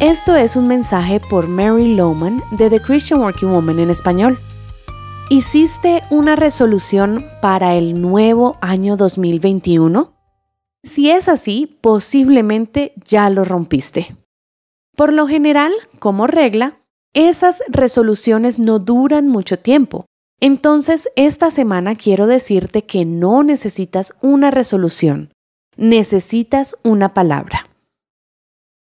Esto es un mensaje por Mary Lowman de The Christian Working Woman en español. ¿Hiciste una resolución para el nuevo año 2021? Si es así, posiblemente ya lo rompiste. Por lo general, como regla, esas resoluciones no duran mucho tiempo. Entonces, esta semana quiero decirte que no necesitas una resolución, necesitas una palabra.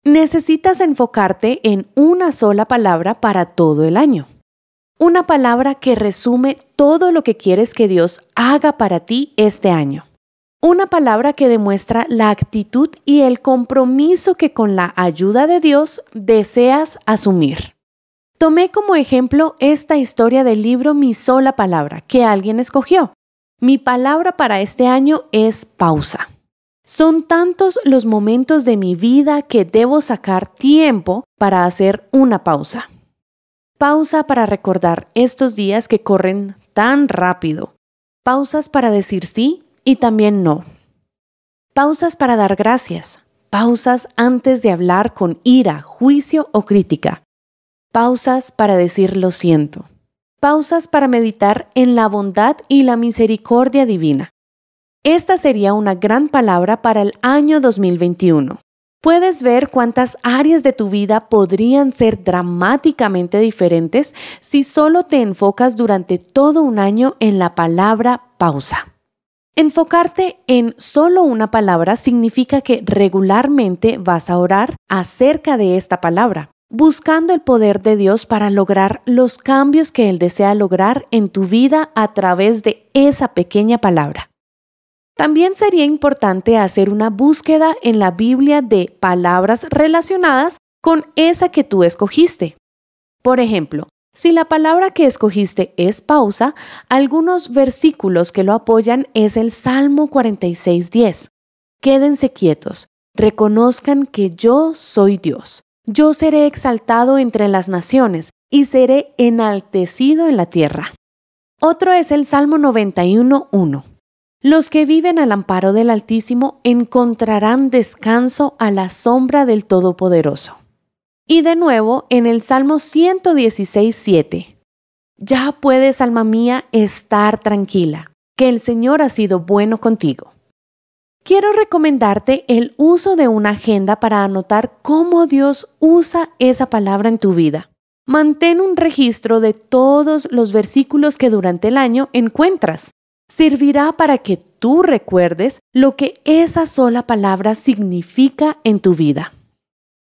Necesitas enfocarte en una sola palabra para todo el año. Una palabra que resume todo lo que quieres que Dios haga para ti este año. Una palabra que demuestra la actitud y el compromiso que con la ayuda de Dios deseas asumir. Tomé como ejemplo esta historia del libro Mi sola palabra que alguien escogió. Mi palabra para este año es pausa. Son tantos los momentos de mi vida que debo sacar tiempo para hacer una pausa. Pausa para recordar estos días que corren tan rápido. Pausas para decir sí y también no. Pausas para dar gracias. Pausas antes de hablar con ira, juicio o crítica. Pausas para decir lo siento. Pausas para meditar en la bondad y la misericordia divina. Esta sería una gran palabra para el año 2021. Puedes ver cuántas áreas de tu vida podrían ser dramáticamente diferentes si solo te enfocas durante todo un año en la palabra pausa. Enfocarte en solo una palabra significa que regularmente vas a orar acerca de esta palabra, buscando el poder de Dios para lograr los cambios que Él desea lograr en tu vida a través de esa pequeña palabra. También sería importante hacer una búsqueda en la Biblia de palabras relacionadas con esa que tú escogiste. Por ejemplo, si la palabra que escogiste es pausa, algunos versículos que lo apoyan es el Salmo 46.10. Quédense quietos, reconozcan que yo soy Dios. Yo seré exaltado entre las naciones y seré enaltecido en la tierra. Otro es el Salmo 91.1. Los que viven al amparo del Altísimo encontrarán descanso a la sombra del Todopoderoso. Y de nuevo en el Salmo 116, 7. Ya puedes, alma mía, estar tranquila, que el Señor ha sido bueno contigo. Quiero recomendarte el uso de una agenda para anotar cómo Dios usa esa palabra en tu vida. Mantén un registro de todos los versículos que durante el año encuentras servirá para que tú recuerdes lo que esa sola palabra significa en tu vida.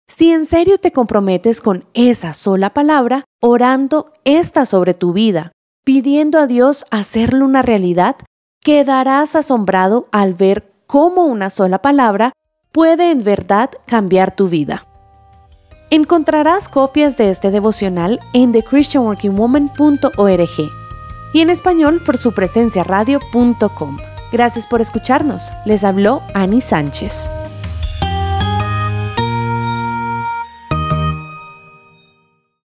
Si en serio te comprometes con esa sola palabra, orando esta sobre tu vida, pidiendo a Dios hacerlo una realidad, quedarás asombrado al ver cómo una sola palabra puede en verdad cambiar tu vida. Encontrarás copias de este devocional en thechristianworkingwoman.org y en español por su presencia radio.com. Gracias por escucharnos. Les habló Ani Sánchez.